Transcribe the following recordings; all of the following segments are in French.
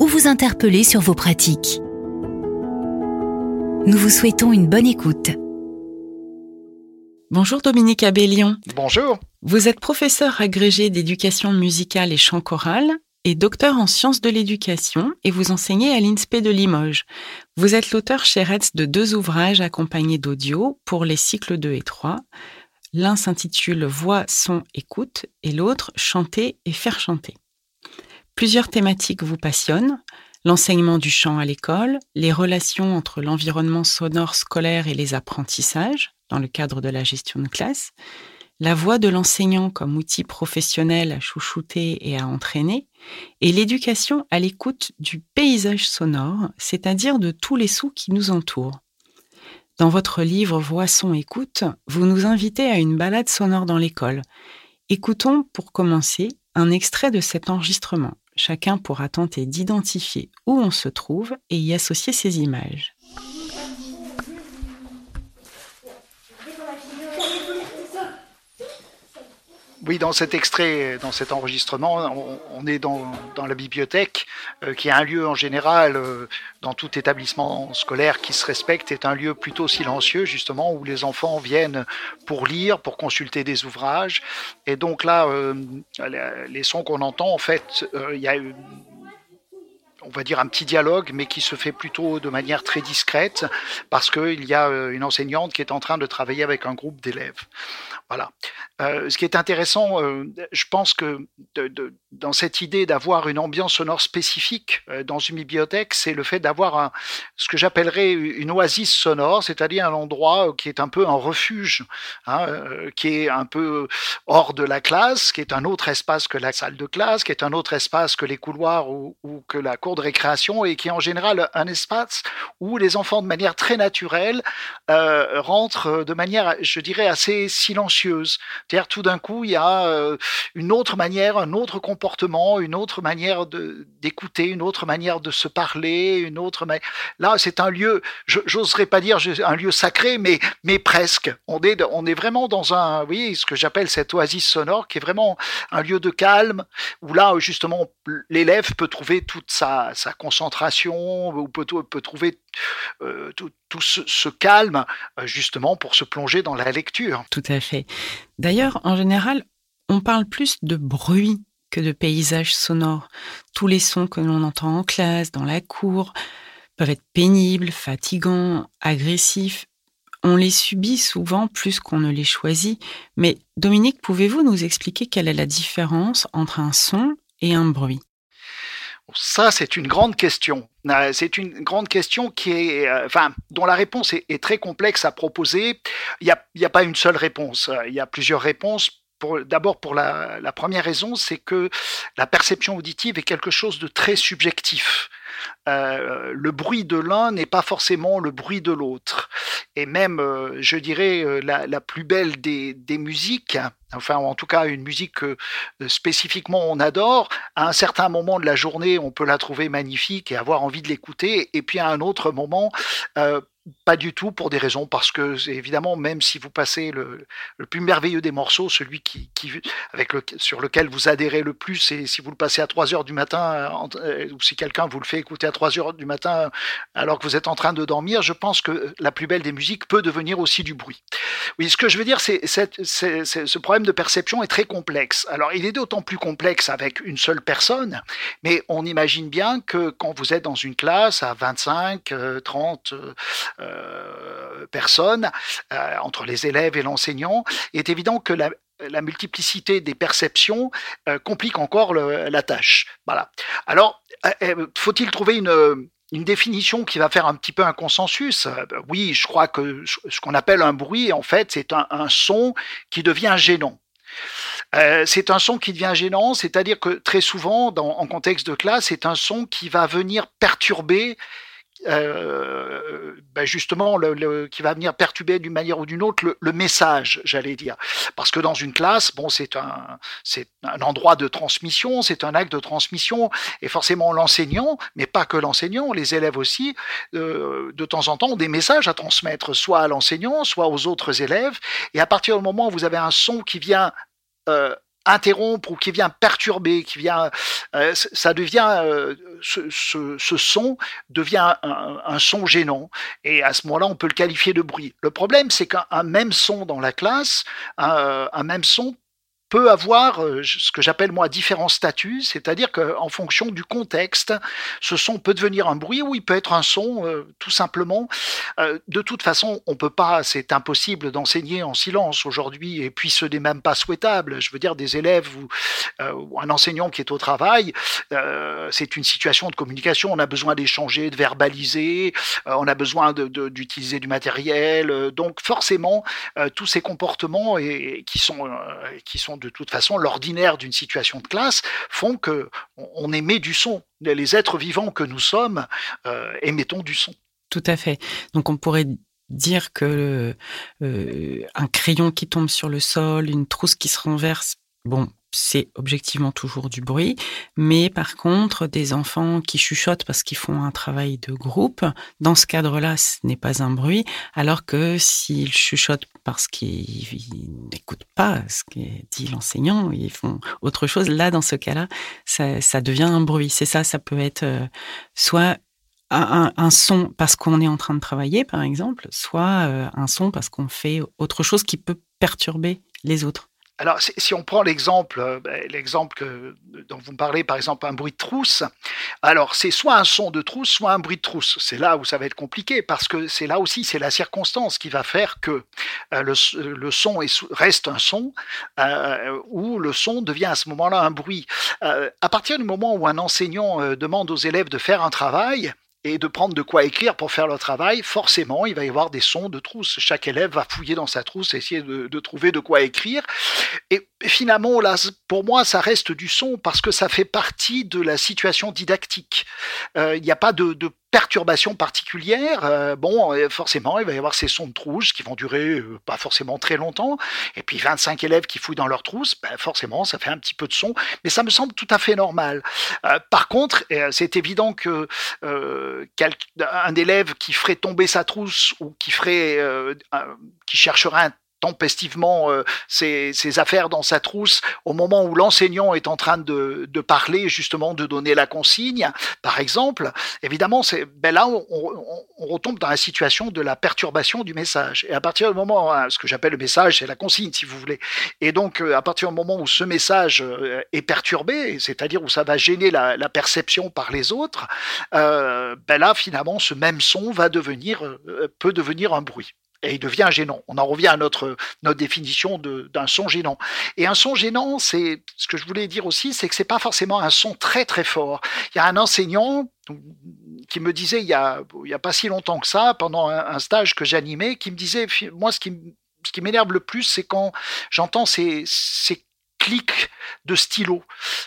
ou vous interpeller sur vos pratiques. Nous vous souhaitons une bonne écoute. Bonjour Dominique Abellion. Bonjour. Vous êtes professeur agrégé d'éducation musicale et chant choral et docteur en sciences de l'éducation et vous enseignez à l'INSPE de Limoges. Vous êtes l'auteur chez Retz de deux ouvrages accompagnés d'audio pour les cycles 2 et 3. L'un s'intitule Voix, son, écoute et l'autre Chanter et faire chanter. Plusieurs thématiques vous passionnent, l'enseignement du chant à l'école, les relations entre l'environnement sonore scolaire et les apprentissages dans le cadre de la gestion de classe, la voix de l'enseignant comme outil professionnel à chouchouter et à entraîner, et l'éducation à l'écoute du paysage sonore, c'est-à-dire de tous les sons qui nous entourent. Dans votre livre Voix, son, écoute, vous nous invitez à une balade sonore dans l'école. Écoutons, pour commencer, un extrait de cet enregistrement. Chacun pourra tenter d'identifier où on se trouve et y associer ses images. Oui, dans cet extrait, dans cet enregistrement, on, est dans, la bibliothèque, euh, qui est un lieu en général, euh, dans tout établissement scolaire qui se respecte, est un lieu plutôt silencieux, justement, où les enfants viennent pour lire, pour consulter des ouvrages. Et donc là, euh, les sons qu'on entend, en fait, il y a on va dire un petit dialogue, mais qui se fait plutôt de manière très discrète, parce qu'il y a une enseignante qui est en train de travailler avec un groupe d'élèves. Voilà. Euh, ce qui est intéressant, euh, je pense que dans cette idée d'avoir une ambiance sonore spécifique euh, dans une bibliothèque, c'est le fait d'avoir ce que j'appellerais une oasis sonore, c'est-à-dire un endroit qui est un peu un refuge, hein, qui est un peu hors de la classe, qui est un autre espace que la salle de classe, qui est un autre espace que les couloirs ou, ou que la cour de récréation, et qui est en général un espace où les enfants, de manière très naturelle, rentrent de manière, je dirais, assez silencieuse c'est-à-dire tout d'un coup, il y a euh, une autre manière, un autre comportement, une autre manière d'écouter, une autre manière de se parler, une autre Là, c'est un lieu, j'oserais pas dire un lieu sacré, mais, mais presque. On est, on est vraiment dans un, oui, ce que j'appelle cette oasis sonore, qui est vraiment un lieu de calme, où là, justement, l'élève peut trouver toute sa, sa concentration, ou peut, peut trouver euh, tout, ce, calme euh, justement pour se plonger dans la lecture. Tout à fait. D'ailleurs, en général, on parle plus de bruit que de paysage sonore. Tous les sons que l'on entend en classe, dans la cour, peuvent être pénibles, fatigants, agressifs. On les subit souvent plus qu'on ne les choisit. Mais Dominique, pouvez-vous nous expliquer quelle est la différence entre un son et un bruit? Ça, c'est une grande question. Euh, c'est une grande question qui est, euh, enfin, dont la réponse est, très complexe à proposer. Il n'y a, pas une seule réponse. Il y a plusieurs réponses. D'abord, pour la, première raison, c'est que la perception auditive est quelque chose de très subjectif. Euh, le bruit de l'un n'est pas forcément le bruit de l'autre. Et même, euh, je dirais, euh, la, plus belle des, musiques, enfin en tout cas une musique que spécifiquement on adore, à un certain moment de la journée, on peut la trouver magnifique et avoir envie de l'écouter, et puis à un autre moment, pas du tout pour des raisons parce que évidemment même si vous passez le, plus merveilleux des morceaux, celui qui, avec le, sur lequel vous adhérez le plus, et si vous le passez à 3 heures du matin ou si quelqu'un vous le fait écouter à 3 heures du matin alors que vous êtes en train de dormir, je pense que la plus belle des musiques peut devenir aussi du bruit. Oui, ce que je veux dire, c'est ce problème de perception est très complexe. Alors, il est d'autant plus complexe avec une seule personne, mais on imagine bien que quand vous êtes dans une classe à 25, 30 euh, euh, personnes, euh, entre les élèves et l'enseignant, il est évident que la, multiplicité des perceptions euh, complique encore la tâche. Voilà. Alors, euh, euh, faut-il trouver une, définition qui va faire un petit peu un consensus? Oui, je crois que ce qu'on appelle un bruit, en fait, c'est un, son qui devient gênant. Euh, c'est un son qui devient gênant, c'est-à-dire que très souvent, en contexte de classe, c'est un son qui va venir perturber euh, ben justement qui va venir perturber d'une manière ou d'une autre le, message, j'allais dire. Parce que dans une classe, bon, c'est un, un endroit de transmission, c'est un acte de transmission, et forcément l'enseignant, mais pas que l'enseignant, les élèves aussi, euh, de temps en temps ont des messages à transmettre, soit à l'enseignant, soit aux autres élèves. Et à partir du moment où vous avez un son qui vient euh, interrompre ou qui vient perturber, qui vient, euh, ça devient, euh, ce, son devient un, son gênant. Et à ce moment-là, on peut le qualifier de bruit. Le problème, c'est qu'un même son dans la classe, un même son peut avoir euh, ce que j'appelle moi différents statuts, c'est-à-dire qu'en fonction du contexte, ce son peut devenir un bruit ou il peut être un son euh, tout simplement. Euh, de toute façon, on peut pas, c'est impossible d'enseigner en silence aujourd'hui et puis ce n'est même pas souhaitable. Je veux dire des élèves ou, un enseignant qui est au travail, c'est une situation de communication. On a besoin d'échanger, de verbaliser, on a besoin d'utiliser du matériel. donc forcément, tous ces comportements et, qui sont qui sont de toute façon l'ordinaire d'une situation de classe font que on émet du son. Les êtres vivants que nous sommes euh, émettons du son. Tout à fait. Donc on pourrait dire que euh, un crayon qui tombe sur le sol, une trousse qui se renverse, bon, c'est objectivement toujours du bruit, mais par contre, des enfants qui chuchotent parce qu'ils font un travail de groupe, dans ce cadre-là, ce n'est pas un bruit, alors que s'ils chuchotent parce qu'ils n'écoutent pas ce que dit l'enseignant, ils font autre chose, là, dans ce cas-là, ça, devient un bruit. C'est ça, ça peut être euh, soit un, son parce qu'on est en train de travailler, par exemple, soit euh, un son parce qu'on fait autre chose qui peut perturber les autres. Alors, si on prend l'exemple, euh, ben, l'exemple dont vous me parlez, par exemple, un bruit de trousse, alors c'est soit un son de trousse, soit un bruit de trousse. C'est là où ça va être compliqué, parce que c'est là aussi, c'est la circonstance qui va faire que euh, le, son reste un son, euh, ou le son devient à ce moment-là un bruit. à partir du moment où un enseignant demande aux élèves de faire un travail, et de prendre de quoi écrire pour faire le travail, forcément, il va y avoir des sons de trousse. Chaque élève va fouiller dans sa trousse, essayer de, trouver de quoi écrire. Et finalement, là, pour moi, ça reste du son parce que ça fait partie de la situation didactique. Euh, il n'y a pas de perturbation particulière, euh, bon, euh, forcément, il va y avoir ces sons de trousse qui vont durer pas forcément très longtemps, et puis 25 élèves qui fouillent dans leur trousse, ben forcément, ça fait un petit peu de son, mais ça me semble tout à fait normal. par contre, c'est évident que un élève qui ferait tomber sa trousse ou qui ferait, qui chercherait un tempestivement euh, ses, affaires dans sa trousse au moment où l'enseignant est en train de, parler, justement de donner la consigne, par exemple, évidemment, c'est ben là on, retombe dans la situation de la perturbation du message. Et à partir du moment, hein, ce que j'appelle le message, c'est la consigne, si vous voulez. Et donc, euh, à partir du moment où ce message euh, est perturbé, c'est-à-dire où ça va gêner la, perception par les autres, ben là, finalement, ce même son va devenir, peut devenir un bruit et il devient gênant. On en revient à notre, notre définition d'un son gênant. Et un son gênant, c'est ce que je voulais dire aussi, c'est que c'est pas forcément un son très très fort. Il y a un enseignant qui me disait il y a, il y a pas si longtemps que ça, pendant un, stage que j'animais, qui me disait moi ce qui ce qui m'énerve le plus, c'est quand j'entends ces, ces clic de stylo. Vous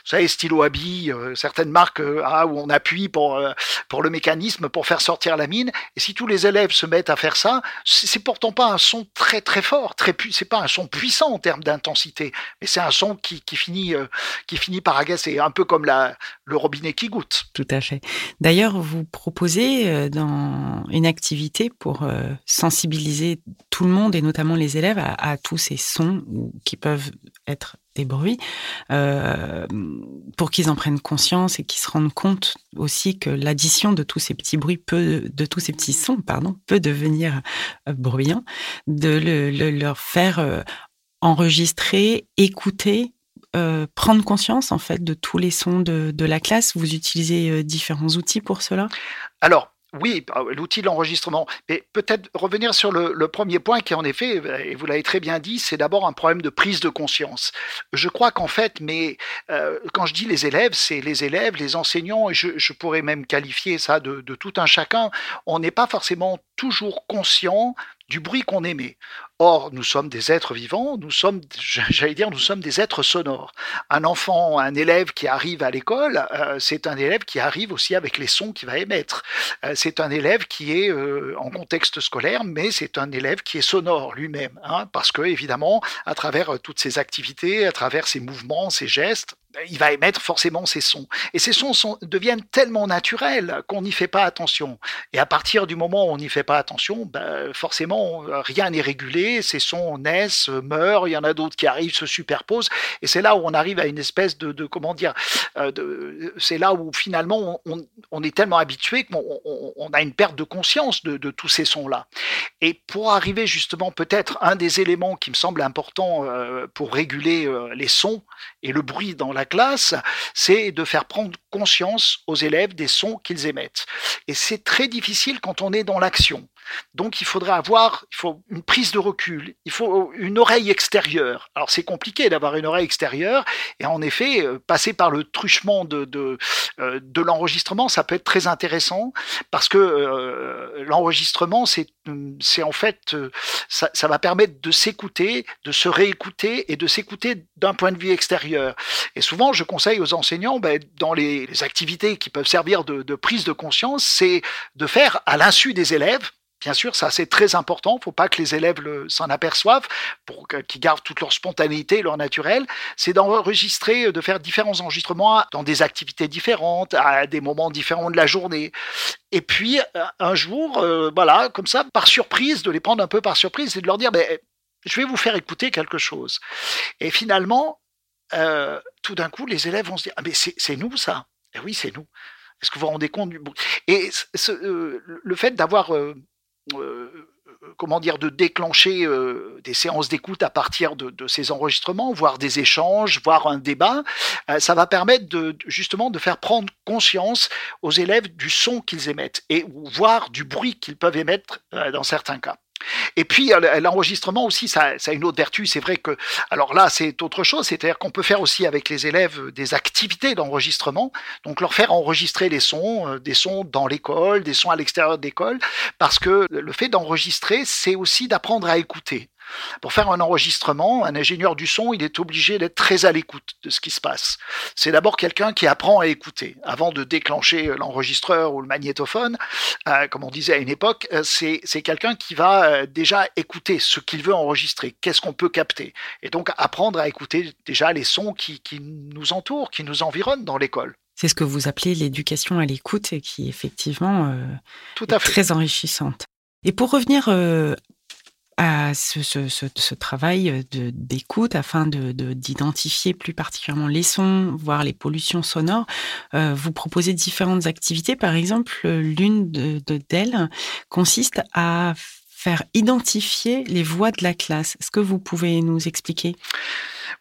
savez, stylo à billes, euh, certaines marques euh, ah, où on appuie pour, euh, pour le mécanisme pour faire sortir la mine. Et si tous les élèves se mettent à faire ça, c'est pourtant pas un son très très fort, très c'est pas un son puissant en termes d'intensité, mais c'est un son qui, qui finit qui finit par agacer, un peu comme la, le robinet qui goûte. Tout à fait. D'ailleurs, vous proposez dans une activité pour sensibiliser tout le monde et notamment les élèves à, tous ces sons qui peuvent être des bruits, euh, pour qu'ils en prennent conscience et qu'ils se rendent compte aussi que l'addition de tous ces petits bruits peut, de tous ces petits sons, pardon, peut devenir euh, bruyant, de le, leur faire euh, enregistrer, écouter, prendre conscience en fait de tous les sons de la classe. Vous utilisez différents outils pour cela? Alors, oui, ah, l'outil de l'enregistrement. Mais peut-être revenir sur le, premier point qui, en effet, et vous l'avez très bien dit, c'est d'abord un problème de prise de conscience. Je crois qu'en fait, mais euh, quand je dis les élèves, c'est les élèves, les enseignants, et je, pourrais même qualifier ça de, de tout un chacun. On n'est pas forcément toujours conscient du bruit qu'on émet. Or, nous sommes des êtres vivants, nous sommes, j'allais dire, nous sommes des êtres sonores. Un enfant, un élève qui arrive à l'école, euh, c'est un élève qui arrive aussi avec les sons qu'il va émettre. Euh, c'est un élève qui est euh, en contexte scolaire, mais c'est un élève qui est sonore lui-même, hein, parce que évidemment, à travers toutes ses activités, à travers ses mouvements, ses gestes, il va émettre forcément ces sons. Et ces sons deviennent tellement naturels qu'on n'y fait pas attention. Et à partir du moment où on n'y fait pas attention, ben, forcément, rien n'est régulé, ces sons naissent, meurent, il y en a d'autres qui arrivent, se superposent. Et c'est là où on arrive à une espèce de, comment dire, euh, c'est là où finalement on, est tellement habitué qu'on a une perte de conscience de, tous ces sons-là. Et pour arriver justement peut-être un des éléments qui me semble important euh, pour réguler euh, les sons et le bruit dans la classe, c'est de faire prendre conscience aux élèves des sons qu'ils émettent. Et c'est très difficile quand on est dans l'action. Donc il faudrait avoir il faut une prise de recul, il faut une oreille extérieure. Alors c'est compliqué d'avoir une oreille extérieure et en effet euh, passer par le truchement de euh, de l'enregistrement, ça peut être très intéressant parce que euh, l'enregistrement c'est c'est en fait ça, ça va permettre de s'écouter, de se réécouter et de s'écouter d'un point de vue extérieur. Et souvent je conseille aux enseignants ben, dans les, les, activités qui peuvent servir de, de prise de conscience, c'est de faire à l'insu des élèves Bien sûr, ça c'est très important. Il faut pas que les élèves s'en aperçoivent pour qu'ils gardent toute leur spontanéité, leur naturel. C'est d'enregistrer, de faire différents enregistrements dans des activités différentes, à des moments différents de la journée. Et puis euh, un jour, euh, voilà, comme ça, par surprise, de les prendre un peu par surprise et de leur dire, ben, je vais vous faire écouter quelque chose. Et finalement, euh, tout d'un coup, les élèves vont se dire, ah, mais c'est nous ça. Et oui, c'est nous. Est-ce que vous vous rendez compte du Et le fait d'avoir comment dire, de déclencher euh, des séances d'écoute à partir de, ces enregistrements, voire des échanges, voire un débat, euh, ça va permettre de, justement de faire prendre conscience aux élèves du son qu'ils émettent et voire du bruit qu'ils peuvent émettre dans certains cas. Et puis l'enregistrement aussi, ça, a une autre vertu. C'est vrai que, alors là, c'est autre chose. C'est-à-dire qu'on peut faire aussi avec les élèves des activités d'enregistrement. Donc leur faire enregistrer les sons, euh, des sons dans l'école, des sons à l'extérieur de l'école, parce que le fait d'enregistrer, c'est aussi d'apprendre à écouter. Pour faire un enregistrement, un ingénieur du son, il est obligé d'être très à l'écoute de ce qui se passe. C'est d'abord quelqu'un qui apprend à écouter. Avant de déclencher euh, l'enregistreur ou le magnétophone, euh, comme on disait à une époque, euh, c'est quelqu'un qui va déjà écouter ce qu'il veut enregistrer, qu'est-ce qu'on peut capter. Et donc apprendre à écouter déjà les sons qui, nous entourent, qui nous environnent dans l'école. C'est ce que vous appelez l'éducation à l'écoute et qui effectivement Tout à est très enrichissante. Et pour revenir à ce, travail d'écoute afin de d'identifier plus particulièrement les sons, voire les pollutions sonores. Euh, vous proposez différentes activités. Par exemple, l'une d'elles de, consiste à faire identifier les voix de la classe. Est-ce que vous pouvez nous expliquer?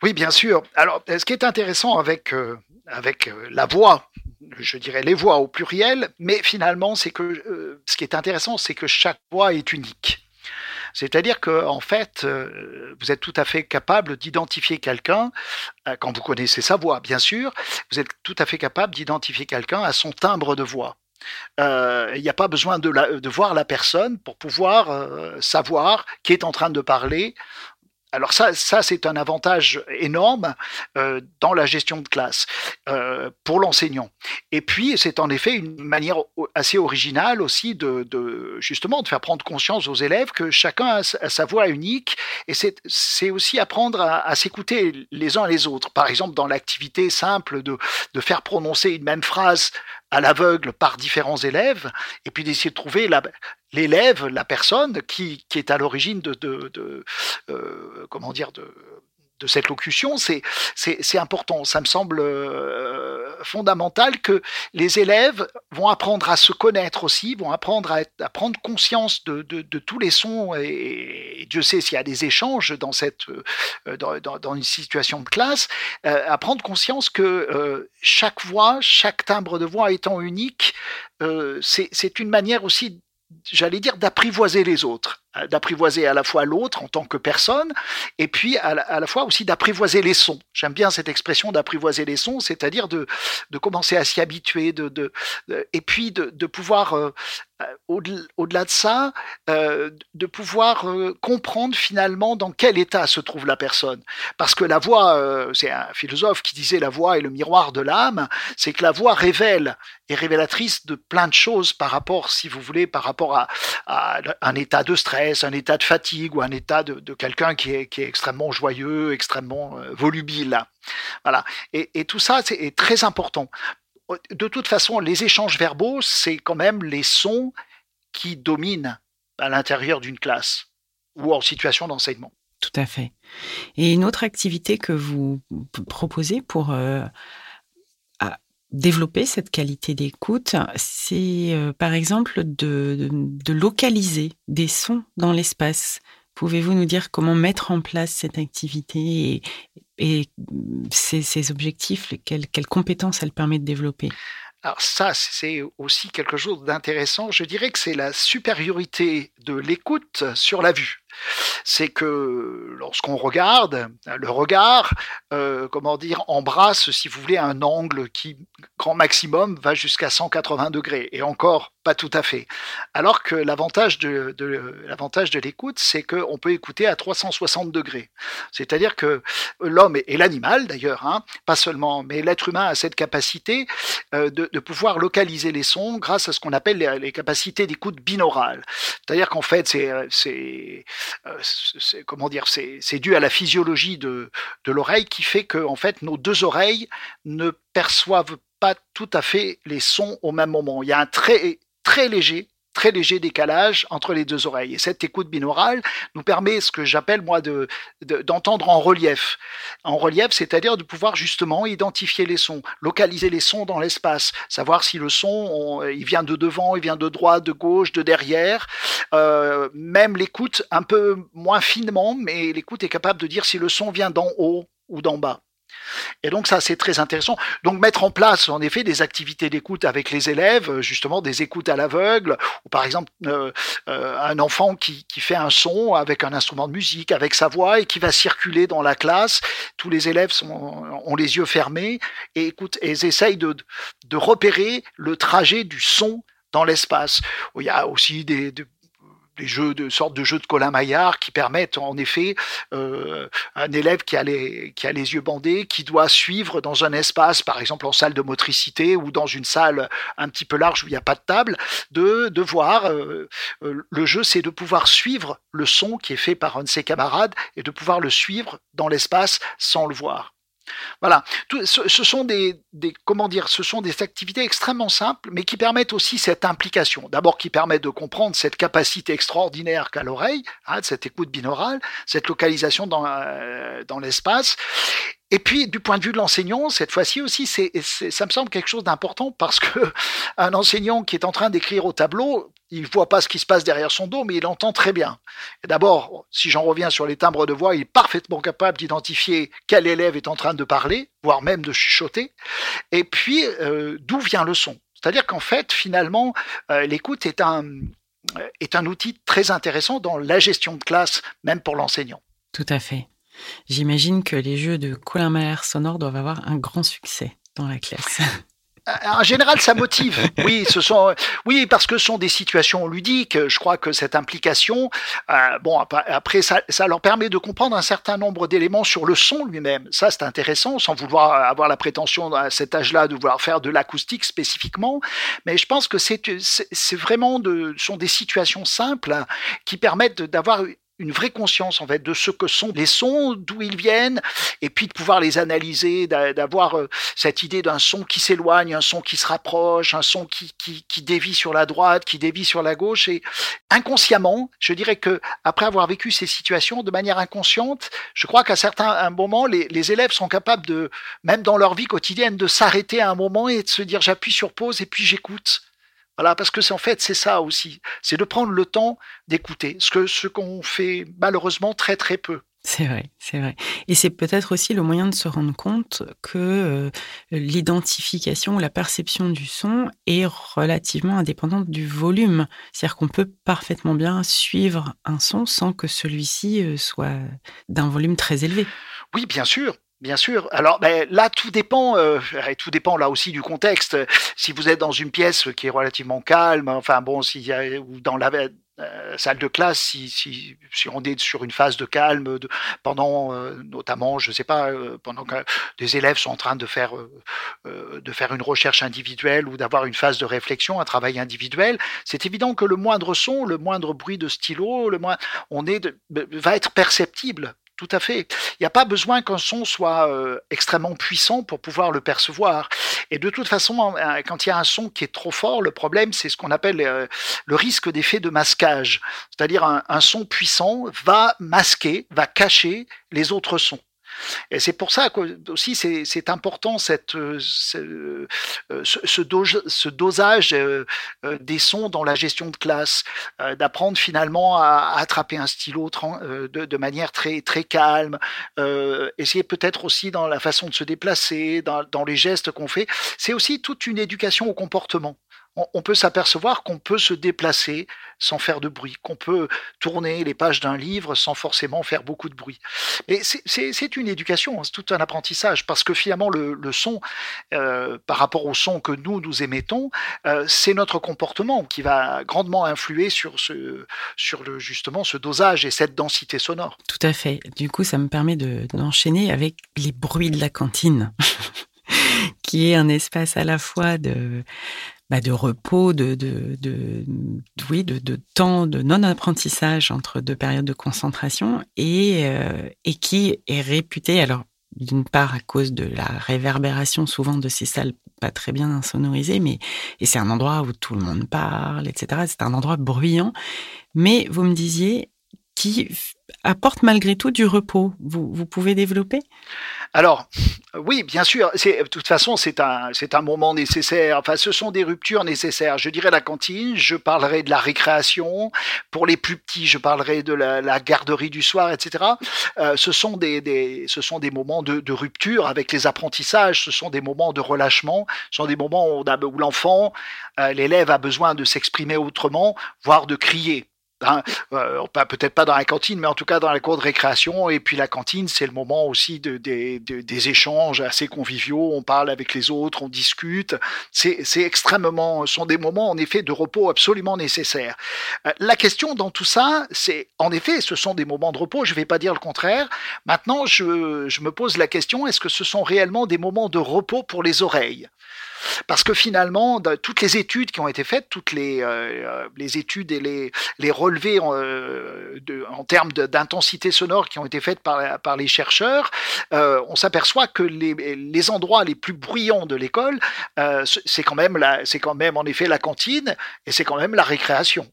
Oui, bien sûr. Alors, ce qui est intéressant avec, euh, avec euh, la voix, je dirais les voix au pluriel, mais finalement, c'est que ce qui est intéressant, c'est que chaque voix est unique. C'est-à-dire que en fait, euh, vous êtes tout à fait capable d'identifier quelqu'un euh, quand vous connaissez sa voix, bien sûr. Vous êtes tout à fait capable d'identifier quelqu'un à son timbre de voix. Euh, il n'y a pas besoin de, de, voir la personne pour pouvoir savoir qui est en train de parler alors ça, ça c'est un avantage énorme euh, dans la gestion de classe euh, pour l'enseignant. Et puis c'est en effet une manière assez originale aussi de, justement de faire prendre conscience aux élèves que chacun a, sa voix unique et c'est aussi apprendre à, s'écouter les uns les autres. Par exemple dans l'activité simple de, faire prononcer une même phrase à l'aveugle par différents élèves, et puis d'essayer de trouver l'élève, la personne qui, qui est à l'origine de, de, de euh, comment dire, de, de cette locution, c'est important. Ça me semble euh, fondamental que les élèves vont apprendre à se connaître aussi, vont apprendre à, prendre conscience de, tous les sons. Et, Dieu sait s'il y a des échanges dans, cette, euh, dans, une situation de classe, euh, à prendre conscience que chaque voix, chaque timbre de voix étant unique, c'est une manière aussi j'allais dire, d'apprivoiser les autres. D'apprivoiser à la fois l'autre en tant que personne, et puis à la, fois aussi d'apprivoiser les sons. J'aime bien cette expression d'apprivoiser les sons, c'est-à-dire de, commencer à s'y habituer, et puis de, pouvoir euh, au-delà de ça, euh, de pouvoir euh, comprendre finalement dans quel état se trouve la personne. Parce que la voix, euh, c'est un philosophe qui disait la voix est le miroir de l'âme, c'est que la voix révèle, est révélatrice de plein de choses par rapport, si vous voulez, par rapport à, un état de stress, un état de fatigue ou un état de, quelqu'un qui est, est, extrêmement joyeux, extrêmement volubile. Voilà. Et, tout ça, c'est très important de toute façon, les échanges verbaux, c'est quand même les sons qui dominent à l'intérieur d'une classe ou en situation d'enseignement. Tout à fait. Et une autre activité que vous proposez pour euh, développer cette qualité d'écoute, c'est euh, par exemple de, localiser des sons dans l'espace. Pouvez-vous nous dire comment mettre en place cette activité et, ces, objectifs, quelles, compétences elle permet de développer? Alors ça, c'est aussi quelque chose d'intéressant. Je dirais que c'est la supériorité de l'écoute sur la vue c'est que lorsqu'on regarde, le regard, euh, comment dire, embrasse, si vous voulez, un angle qui, grand maximum, va jusqu'à 180 degrés, et encore pas tout à fait. Alors que l'avantage de, l'écoute, c'est qu'on peut écouter à 360 degrés. C'est-à-dire que l'homme et, l'animal, d'ailleurs, hein, pas seulement, mais l'être humain a cette capacité euh, de, pouvoir localiser les sons grâce à ce qu'on appelle les, les capacités d'écoute binaurale. C'est-à-dire qu'en fait, c'est comment dire, c'est dû à la physiologie de, de l'oreille qui fait que en fait nos deux oreilles ne perçoivent pas tout à fait les sons au même moment. Il y a un très très léger très léger décalage entre les deux oreilles. Et cette écoute binaurale nous permet ce que j'appelle moi de, d'entendre en relief. En relief, c'est-à-dire de pouvoir justement identifier les sons, localiser les sons dans l'espace, savoir si le son, il vient de devant, il vient de droite, de gauche, de derrière. Euh, même l'écoute un peu moins finement, mais l'écoute est capable de dire si le son vient d'en haut ou d'en bas. Et donc ça, c'est très intéressant. Donc mettre en place, en effet, des activités d'écoute avec les élèves, euh, justement des écoutes à l'aveugle, ou par exemple euh, euh, un enfant qui, qui, fait un son avec un instrument de musique, avec sa voix, et qui va circuler dans la classe. Tous les élèves ont les yeux fermés et écoute, et essayent de, de repérer le trajet du son dans l'espace. Il y a aussi des jeux de sortes de jeux de Colin Maillard qui permettent en effet euh, un élève qui a les qui a les yeux bandés qui doit suivre dans un espace par exemple en salle de motricité ou dans une salle un petit peu large où il n'y a pas de table de de voir euh, euh, le jeu c'est de pouvoir suivre le son qui est fait par un de ses camarades et de pouvoir le suivre dans l'espace sans le voir voilà, ce, sont des, comment dire, ce sont des activités extrêmement simples, mais qui permettent aussi cette implication. D'abord, qui permettent de comprendre cette capacité extraordinaire qu'a l'oreille, hein, cette écoute binaurale, cette localisation dans, euh, dans l'espace, et puis, du point de vue de l'enseignant, cette fois-ci aussi, c'est, ça me semble quelque chose d'important parce que un enseignant qui est en train d'écrire au tableau, il voit pas ce qui se passe derrière son dos, mais il entend très bien. D'abord, si j'en reviens sur les timbres de voix, il est parfaitement capable d'identifier quel élève est en train de parler, voire même de chuchoter. Et puis, euh, d'où vient le son? C'est-à-dire qu'en fait, finalement, euh, l'écoute est un, est un outil très intéressant dans la gestion de classe, même pour l'enseignant. Tout à fait. J'imagine que les jeux de Colin Maher sonore doivent avoir un grand succès dans la classe. Euh, en général, ça motive. Oui, ce sont, oui, parce que ce sont des situations ludiques. Je crois que cette implication, euh, bon, après, ça, ça, leur permet de comprendre un certain nombre d'éléments sur le son lui-même. Ça, c'est intéressant, sans vouloir avoir la prétention à cet âge-là de vouloir faire de l'acoustique spécifiquement. Mais je pense que c'est, c'est vraiment de, sont des situations simples qui permettent d'avoir une vraie conscience en fait de ce que sont les sons, d'où ils viennent, et puis de pouvoir les analyser, d'avoir euh, cette idée d'un son qui s'éloigne, un son qui se rapproche, un son qui, qui, dévie sur la droite, qui dévie sur la gauche, et inconsciemment, je dirais que après avoir vécu ces situations de manière inconsciente, je crois qu'à certains moments, les, les élèves sont capables de, même dans leur vie quotidienne, de s'arrêter à un moment et de se dire j'appuie sur pause et puis j'écoute. Voilà, parce que c'est en fait c'est ça aussi, c'est de prendre le temps d'écouter, ce que ce qu'on fait malheureusement très très peu. C'est vrai, c'est vrai. Et c'est peut-être aussi le moyen de se rendre compte que euh, l'identification ou la perception du son est relativement indépendante du volume. C'est-à-dire qu'on peut parfaitement bien suivre un son sans que celui-ci euh, soit d'un volume très élevé. Oui, bien sûr. Bien sûr. Alors ben, là, tout dépend, euh, tout dépend là aussi du contexte. Si vous êtes dans une pièce qui est relativement calme, enfin bon, si ou dans la euh, salle de classe, si, si, on est sur une phase de calme, pendant euh, notamment, je sais pas, pendant que des élèves sont en train de faire une recherche individuelle ou d'avoir une phase de réflexion, un travail individuel, c'est évident que le moindre son, le moindre bruit de stylo, le moins, on est va être perceptible tout à fait. Il n'y a pas besoin qu'un son soit euh, extrêmement puissant pour pouvoir le percevoir. Et de toute façon, quand il y a un son qui est trop fort, le problème, c'est ce qu'on appelle euh, le risque d'effet de masquage. C'est-à-dire un son puissant va masquer, va cacher les autres sons. Et c'est pour ça que aussi c'est important cette, euh, ce, euh, ce, dosage euh, des sons dans la gestion de classe, d'apprendre finalement à, attraper un stylo de, de, manière très très calme, essayer peut-être aussi dans la façon de se déplacer, dans les gestes qu'on fait. C'est aussi toute une éducation au comportement on, peut s'apercevoir qu'on peut se déplacer sans faire de bruit, qu'on peut tourner les pages d'un livre sans forcément faire beaucoup de bruit. Mais c'est une éducation, c'est tout un apprentissage, parce que finalement le, son, euh, par rapport au son que nous nous émettons, euh, c'est notre comportement qui va grandement influer sur ce, sur le justement ce dosage et cette densité sonore. Tout à fait. Du coup, ça me permet d'enchaîner avec les bruits de la cantine. qui est un espace à la fois de, bah, de repos, de, oui, de, temps de non-apprentissage entre deux périodes de concentration et, euh, qui est réputé, alors d'une part à cause de la réverbération souvent de ces salles pas très bien insonorisées, mais et c'est un endroit où tout le monde parle, etc. C'est un endroit bruyant, mais vous me disiez qui apporte malgré tout du repos. Vous pouvez développer? Alors, oui, bien sûr. De toute façon, c'est un, c'est un moment nécessaire. Enfin, ce sont des ruptures nécessaires. Je dirais la cantine, je parlerai de la récréation. Pour les plus petits, je parlerai de la, garderie du soir, etc. Euh, ce, sont des, des, ce sont des moments de, de, rupture avec les apprentissages. Ce sont des moments de relâchement. Ce sont des moments où, où l'enfant, euh, l'élève a besoin de s'exprimer autrement, voire de crier. Euh, peut-être pas dans la cantine, mais en tout cas dans la cour de récréation. Et puis la cantine, c'est le moment aussi de, des échanges assez conviviaux. On parle avec les autres, on discute. C'est extrêmement, sont des moments en effet de repos absolument nécessaires. Euh, la question dans tout ça, c'est en effet, ce sont des moments de repos. Je ne vais pas dire le contraire. Maintenant, je me pose la question est-ce que ce sont réellement des moments de repos pour les oreilles? Parce que finalement, toutes les études qui ont été faites, toutes les, euh, les études et les, relevés en, euh, termes d'intensité sonore qui ont été faites par, les chercheurs, euh, on s'aperçoit que les, endroits les plus bruyants de l'école, c'est quand c'est quand même en effet la cantine et c'est quand même la récréation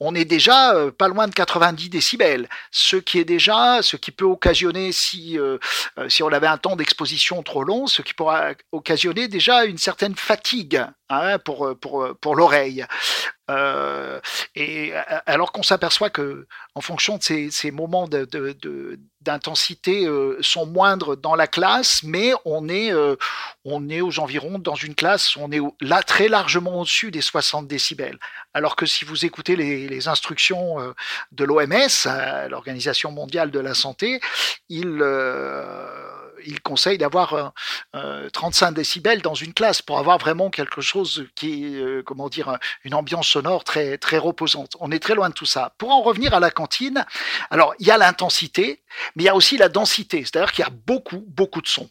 on est déjà euh, pas loin de 90 décibels, ce qui est déjà, ce qui peut occasionner, si, euh, euh, si on avait un temps d'exposition trop long, ce qui pourra occasionner déjà une certaine fatigue hein, pour, pour, pour l'oreille. Euh, et alors qu'on s'aperçoit que, en fonction de ces, moments d'intensité, de, euh, sont moindres dans la classe, mais on est, euh, on est aux environs dans une classe, on est là très largement au-dessus des 60 décibels. Alors que si vous écoutez les, instructions de l'OMS, l'Organisation mondiale de la santé, il il conseille d'avoir 35 décibels dans une classe pour avoir vraiment quelque chose qui est, comment dire, une ambiance sonore très, très reposante. On est très loin de tout ça. Pour en revenir à la cantine, alors il y a l'intensité, mais il y a aussi la densité, c'est-à-dire qu'il y a beaucoup, beaucoup de sons.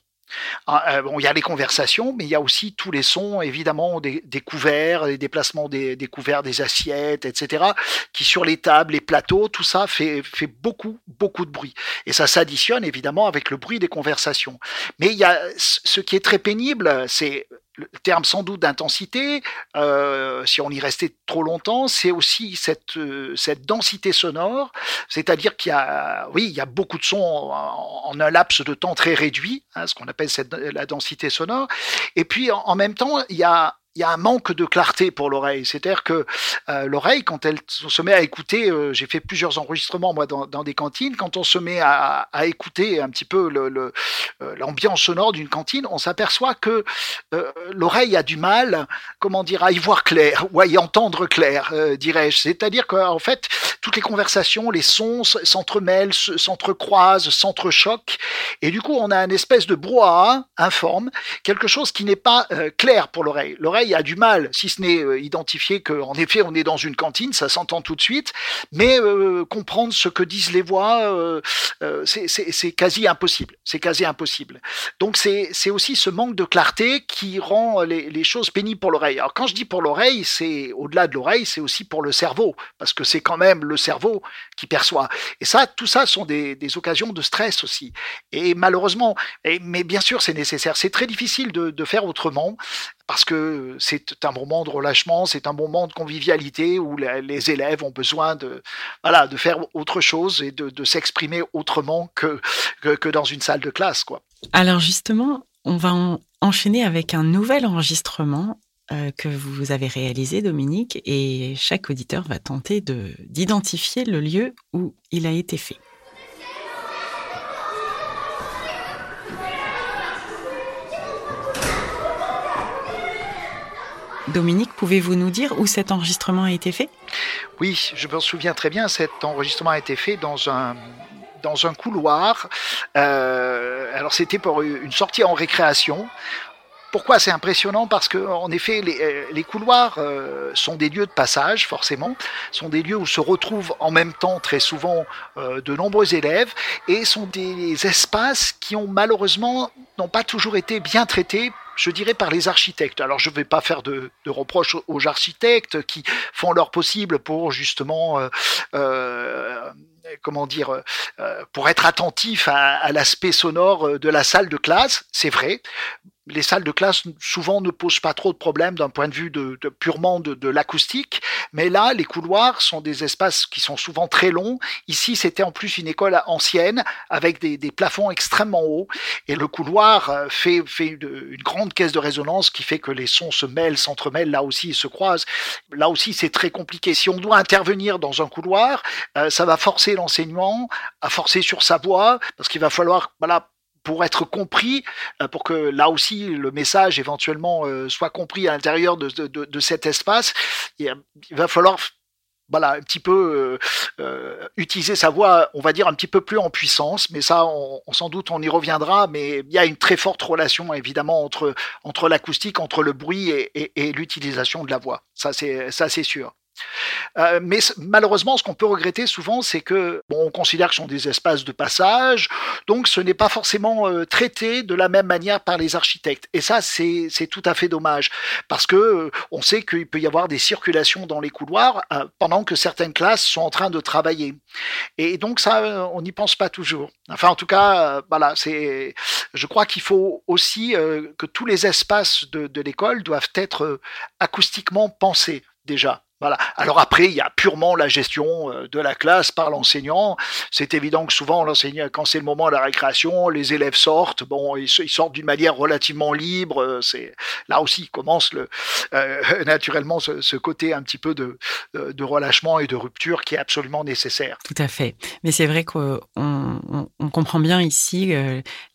Ah, euh, bon, il y a les conversations, mais il y a aussi tous les sons, évidemment, des, des couverts, les déplacements des, des, couverts, des assiettes, etc., qui sur les tables, les plateaux, tout ça fait, fait beaucoup, beaucoup de bruit. Et ça s'additionne, évidemment, avec le bruit des conversations. Mais il y a ce qui est très pénible, c'est le terme sans doute d'intensité, euh, si on y restait trop longtemps, c'est aussi cette, euh, cette densité sonore, c'est-à-dire qu'il y a, oui, il y a beaucoup de sons en, un laps de temps très réduit, hein, ce qu'on appelle la densité sonore, et puis en, même temps, il y a il y a un manque de clarté pour l'oreille. C'est-à-dire que euh, l'oreille, quand elle se met à écouter, euh, j'ai fait plusieurs enregistrements moi dans, des cantines, quand on se met à, écouter un petit peu l'ambiance le, sonore d'une cantine, on s'aperçoit que l'oreille a du mal, comment dire, à y voir clair ou à y entendre clair, dirais-je. C'est-à-dire qu'en fait, toutes les conversations, les sons s'entremêlent, s'entrecroisent, s'entrechoquent, et du coup, on a une espèce de brouhaha informe, quelque chose qui n'est pas clair pour. L'oreille il y a du mal, si ce n'est euh, identifier qu'en effet on est dans une cantine, ça s'entend tout de suite, mais euh, comprendre ce que disent les voix, euh, c'est quasi impossible. C'est quasi impossible. Donc c'est aussi ce manque de clarté qui rend les, choses pénibles pour l'oreille. Alors quand je dis pour l'oreille, c'est au-delà de l'oreille, c'est aussi pour le cerveau, parce que c'est quand même le cerveau qui perçoit. Et ça, tout ça sont des, occasions de stress aussi. Et malheureusement, mais bien sûr c'est nécessaire. C'est très difficile de faire autrement parce que c'est un moment de relâchement, c'est un moment de convivialité où les élèves ont besoin de, voilà, de faire autre chose et de, s'exprimer autrement que, que, dans une salle de classe. Quoi. Alors justement, on va enchaîner avec un nouvel enregistrement euh, que vous avez réalisé, Dominique, et chaque auditeur va tenter d'identifier le lieu où il a été fait. Dominique, pouvez-vous nous dire où cet enregistrement a été fait? Oui, je me souviens très bien, cet enregistrement a été fait dans un couloir. Euh, alors c'était pour une sortie en récréation. Pourquoi c'est impressionnant? Parce que effet, les, euh, couloirs euh, sont des lieux de passage, forcément, sont des lieux où se retrouvent en même temps très souvent de nombreux élèves, et sont des espaces qui ont malheureusement n'ont pas toujours été bien traités je dirais par les architectes. Alors je ne vais pas faire de, reproches aux architectes qui font leur possible pour justement, euh, euh, comment dire, euh, pour être attentifs à l'aspect sonore de la salle de classe, c'est vrai les salles de classe souvent ne posent pas trop de problèmes d'un point de vue de, purement de, l'acoustique, mais là, les couloirs sont des espaces qui sont souvent très longs. Ici, c'était en plus une école ancienne avec des, plafonds extrêmement hauts, et le couloir euh, fait, une, grande caisse de résonance qui fait que les sons se mêlent, s'entremêlent, là aussi ils se croisent. Là aussi, c'est très compliqué. Si on doit intervenir dans un couloir, euh, ça va forcer l'enseignant à forcer sur sa voix, parce qu'il va falloir voilà, pour être compris, euh, pour que là aussi le message éventuellement euh, soit compris à l'intérieur de, de, cet espace, il va falloir voilà, un petit peu euh, utiliser sa voix, on va dire un petit peu plus en puissance, mais ça, sans doute, on y reviendra. Mais il y a une très forte relation, évidemment, entre entre l'acoustique, entre le bruit et, et, l'utilisation de la voix. Ça, c'est sûr. Euh, mais malheureusement, ce qu'on peut regretter souvent, c'est que on considère que ce sont des espaces de passage, donc ce n'est pas forcément euh, traité de la même manière par les architectes. Et ça, c'est tout à fait dommage, parce que euh, on sait qu'il peut y avoir des circulations dans les couloirs pendant que certaines classes sont en train de travailler. Et donc ça, on n'y pense pas toujours. Enfin, en tout cas, voilà, c'est. Je crois qu'il faut aussi que tous les espaces de l'école doivent être acoustiquement pensés déjà. Voilà. Alors après, il y a purement la gestion euh, de la classe par l'enseignant. C'est évident que souvent, l'enseignant, quand c'est le moment de la récréation, les élèves sortent. Bon, ils, sortent d'une manière relativement libre. Euh, c'est là aussi commence euh, naturellement ce, côté un petit peu de, de, relâchement et de rupture qui est absolument nécessaire. Tout à fait. Mais c'est vrai qu'on on, comprend bien ici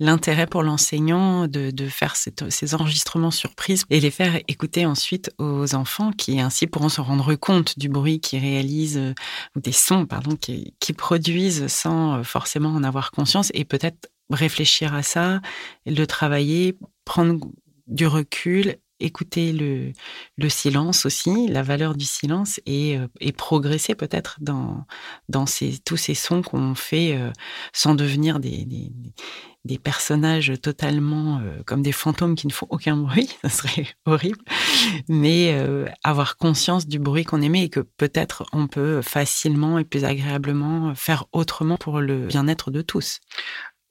l'intérêt pour l'enseignant de, de faire ces enregistrements surprises et les faire écouter ensuite aux enfants qui ainsi pourront se rendre compte du bruit qu'ils réalisent, euh, ou des sons, pardon, qu'ils produisent sans euh, forcément en avoir conscience et peut-être réfléchir à ça, le travailler, prendre du recul, écouter le, le silence aussi, la valeur du silence et, euh, progresser peut-être dans, tous ces sons qu'on fait sans devenir des, personnages totalement euh, comme des fantômes qui ne font aucun bruit, ça serait horrible, mais euh, avoir conscience du bruit qu'on émet et que peut-être on peut facilement et plus agréablement faire autrement pour le bien-être de tous.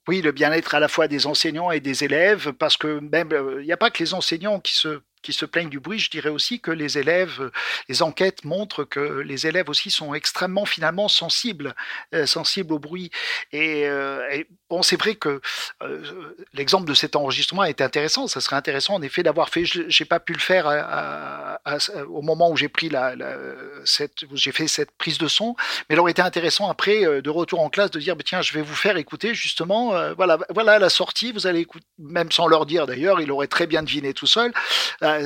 Oui, le bien-être à la fois des enseignants et des élèves, parce que même il n'y a pas que les enseignants qui se qui se plaignent du bruit, je dirais aussi que les élèves, les enquêtes montrent que les élèves aussi sont extrêmement finalement sensibles, euh, sensibles au bruit. Et, euh, bon, c'est vrai que euh, l'exemple de cet enregistrement est intéressant. Ça serait intéressant en effet d'avoir fait. J'ai pas pu le faire au moment où j'ai pris la, cette, j'ai fait cette prise de son, mais il aurait été intéressant après de retour en classe de dire bah, tiens, je vais vous faire écouter justement. voilà, voilà la sortie. Vous allez écouter, même sans leur dire d'ailleurs, il aurait très bien deviné tout seul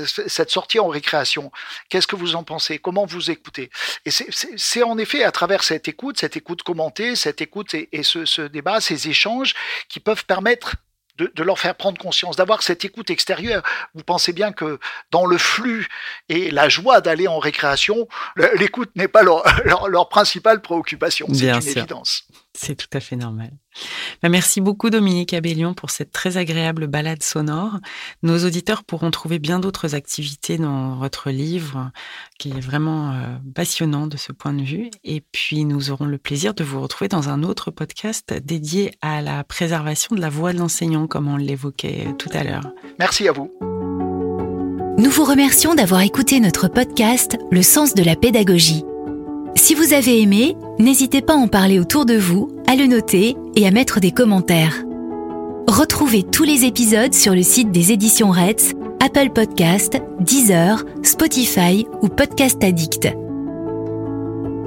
cette sortie en récréation. Qu'est-ce que vous en pensez? Comment vous écoutez? Et c'est en effet à travers cette écoute, cette écoute commentée, cette écoute et, ce, débat, ces échanges qui peuvent permettre de, leur faire prendre conscience, d'avoir cette écoute extérieure. Vous pensez bien que dans le flux et la joie d'aller en récréation, l'écoute n'est pas leur, leur, principale préoccupation. C'est une évidence. C'est tout à fait normal. Bah, merci beaucoup Dominique Abellion pour cette très agréable balade sonore. Nos auditeurs pourront trouver bien d'autres activités dans votre livre qui est vraiment euh, passionnant de ce point de vue. Et puis nous aurons le plaisir de vous retrouver dans un autre podcast dédié à la préservation de la voix de l'enseignant comme on l'évoquait tout à l'heure. Merci à vous. Nous vous remercions d'avoir écouté notre podcast Le sens de la pédagogie. Si vous avez aimé, n'hésitez pas à en parler autour de vous, à le noter et à mettre des commentaires. Retrouvez tous les épisodes sur le site des éditions Retz, Apple Podcast, Deezer, Spotify ou Podcast Addict.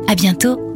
À bientôt!